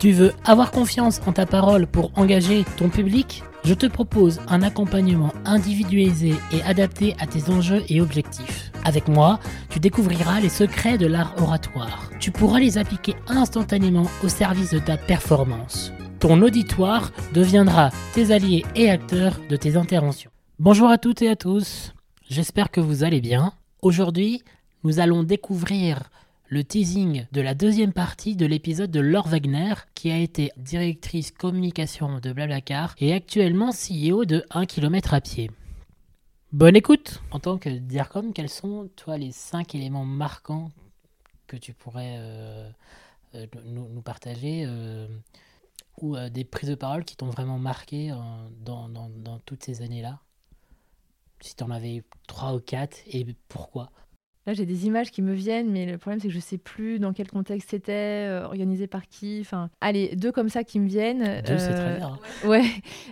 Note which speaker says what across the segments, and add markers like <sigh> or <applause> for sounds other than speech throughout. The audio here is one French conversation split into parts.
Speaker 1: Tu veux avoir confiance en ta parole pour engager ton public? Je te propose un accompagnement individualisé et adapté à tes enjeux et objectifs. Avec moi, tu découvriras les secrets de l'art oratoire. Tu pourras les appliquer instantanément au service de ta performance. Ton auditoire deviendra tes alliés et acteurs de tes interventions. Bonjour à toutes et à tous, j'espère que vous allez bien. Aujourd'hui, nous allons découvrir le teasing de la deuxième partie de l'épisode de Laure Wagner, qui a été directrice communication de Blablacar et actuellement CEO de 1 km à pied. Bonne écoute! En tant que DIRCOM, quels sont, toi, les 5 éléments marquants que tu pourrais euh, euh, nous, partager euh, ou des prises de parole qui t'ont vraiment marqué dans, dans toutes ces années-là? Si tu en avais 3 ou 4, et pourquoi?
Speaker 2: Là, j'ai des images qui me viennent, mais le problème, c'est que je ne sais plus dans quel contexte c'était, euh, organisé par qui. Enfin, allez, deux comme ça qui me viennent.
Speaker 1: Deux, c'est très bien. <laughs>
Speaker 2: Ouais,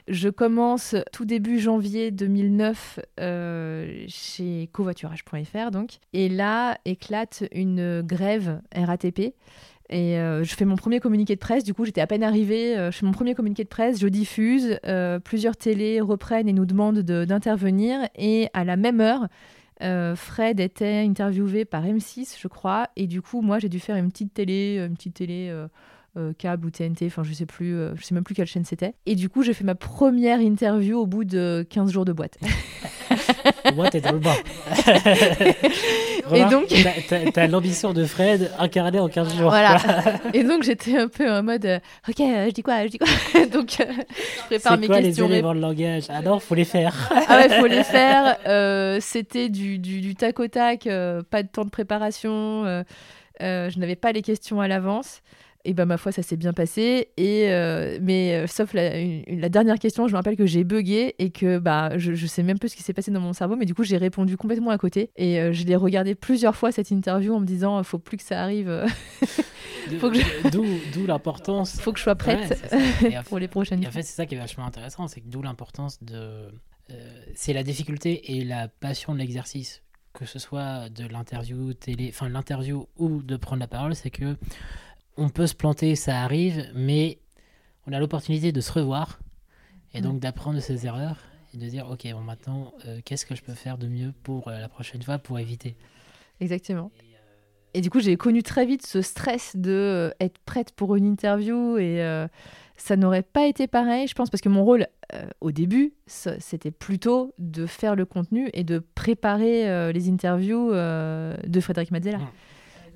Speaker 2: je commence tout début janvier 2009 euh, chez covoiturage.fr, donc. Et là, éclate une grève RATP. Et euh, je fais mon premier communiqué de presse. Du coup, j'étais à peine arrivée. je fais mon premier communiqué de presse, je diffuse. plusieurs télés reprennent et nous demandent d'intervenir. Et à la même heure, euh, Fred était interviewé par M6, je crois, et du coup, moi, j'ai dû faire une petite télé, une petite télé euh, euh, câble ou TNT, enfin, je sais plus, je sais même plus quelle chaîne c'était. Et du coup, j'ai fait ma première interview au bout de 15 jours de boîte. <laughs>
Speaker 1: Moi, t'es dans le bas. <laughs> et donc. T'as l'ambition de Fred incarnée en 15 jours.
Speaker 2: Voilà. <laughs> et donc, j'étais un peu en mode euh, Ok, je dis quoi Je dis quoi <laughs> Donc, euh, je prépare mes
Speaker 1: quoi,
Speaker 2: questions.
Speaker 1: les éléments de langage? Ah non, faut les faire.
Speaker 2: ah ouais, faut les faire. Euh, c'était du, du, du, tac au tac, pas de temps de préparation. je n'avais pas les questions à l'avance. Et ben ma foi, ça s'est bien passé. Et euh, mais euh, sauf la, la, dernière question, je me rappelle que j'ai bugué et que bah je, je sais même plus ce qui s'est passé dans mon cerveau, mais du coup j'ai répondu complètement à côté. Et euh, je l'ai regardé plusieurs fois cette interview en me disant, faut plus que ça arrive. <laughs>
Speaker 1: D'où l'importance.
Speaker 2: Faut que je sois prête <laughs> pour les prochaines.
Speaker 1: Et en fait, c'est ça qui est vachement intéressant, c'est que d'où l'importance de. c'est la difficulté et la passion de l'exercice que ce soit de l'interview télé, enfin l'interview ou de prendre la parole, c'est que on peut se planter, ça arrive, mais on a l'opportunité de se revoir et donc d'apprendre de ses erreurs et de dire ok bon maintenant euh, qu'est-ce que je peux faire de mieux pour euh, la prochaine fois pour éviter?
Speaker 2: Exactement. Et, du coup j'ai connu très vite ce stress de euh, être prête pour une interview et ça n'aurait pas été pareil je pense parce que mon rôle au début c'était plutôt de faire le contenu et de préparer les interviews de Frédéric Mazzella. Mmh.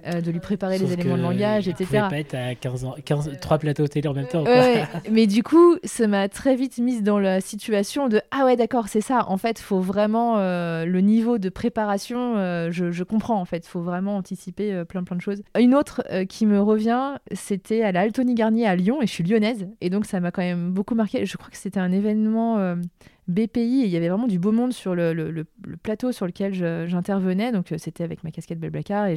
Speaker 2: Euh, de lui préparer les éléments de langage, etc.
Speaker 1: Il pas être à 15 ans, 15, 3 plateaux télé en même temps. <laughs>
Speaker 2: mais du coup, ça m'a très vite mise dans la situation de Ah ouais, d'accord, c'est ça. En fait, il faut vraiment euh, le niveau de préparation, euh, je, je, comprends en fait, il faut vraiment anticiper plein plein de choses. Une autre qui me revient, c'était à la Altony Garnier à Lyon, et je suis lyonnaise, et donc ça m'a quand même beaucoup marqué. Je crois que c'était un événement BPI et il y avait vraiment du beau monde sur le, plateau sur lequel j'intervenais. Donc euh, c'était avec ma casquette Belblacar et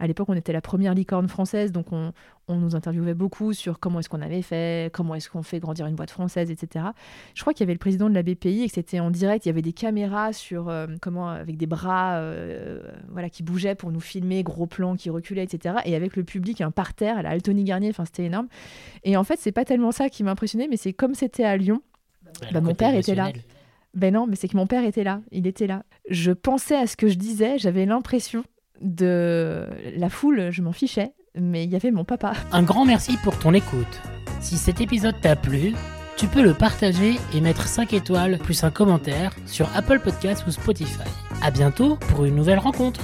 Speaker 2: à l'époque on était la première licorne française, donc on, nous interviewait beaucoup sur comment est-ce qu'on avait fait, comment est-ce qu'on fait grandir une boîte française, etc. Je crois qu'il y avait le président de la BPI et que c'était en direct. Il y avait des caméras sur euh, comment avec des bras euh, voilà qui bougeaient pour nous filmer, gros plans qui reculaient, etc. Et avec le public un parterre à la Altony Garnier. Enfin c'était énorme. Et en fait c'est pas tellement ça qui m'a mais c'est comme c'était à Lyon bah, mon père était là. Ben non, mais c'est que mon père était là. Il était là. Je pensais à ce que je disais. J'avais l'impression de la foule. Je m'en fichais. Mais il y avait mon papa.
Speaker 1: Un grand merci pour ton écoute. Si cet épisode t'a plu, tu peux le partager et mettre 5 étoiles plus un commentaire sur Apple Podcasts ou Spotify. À bientôt pour une nouvelle rencontre.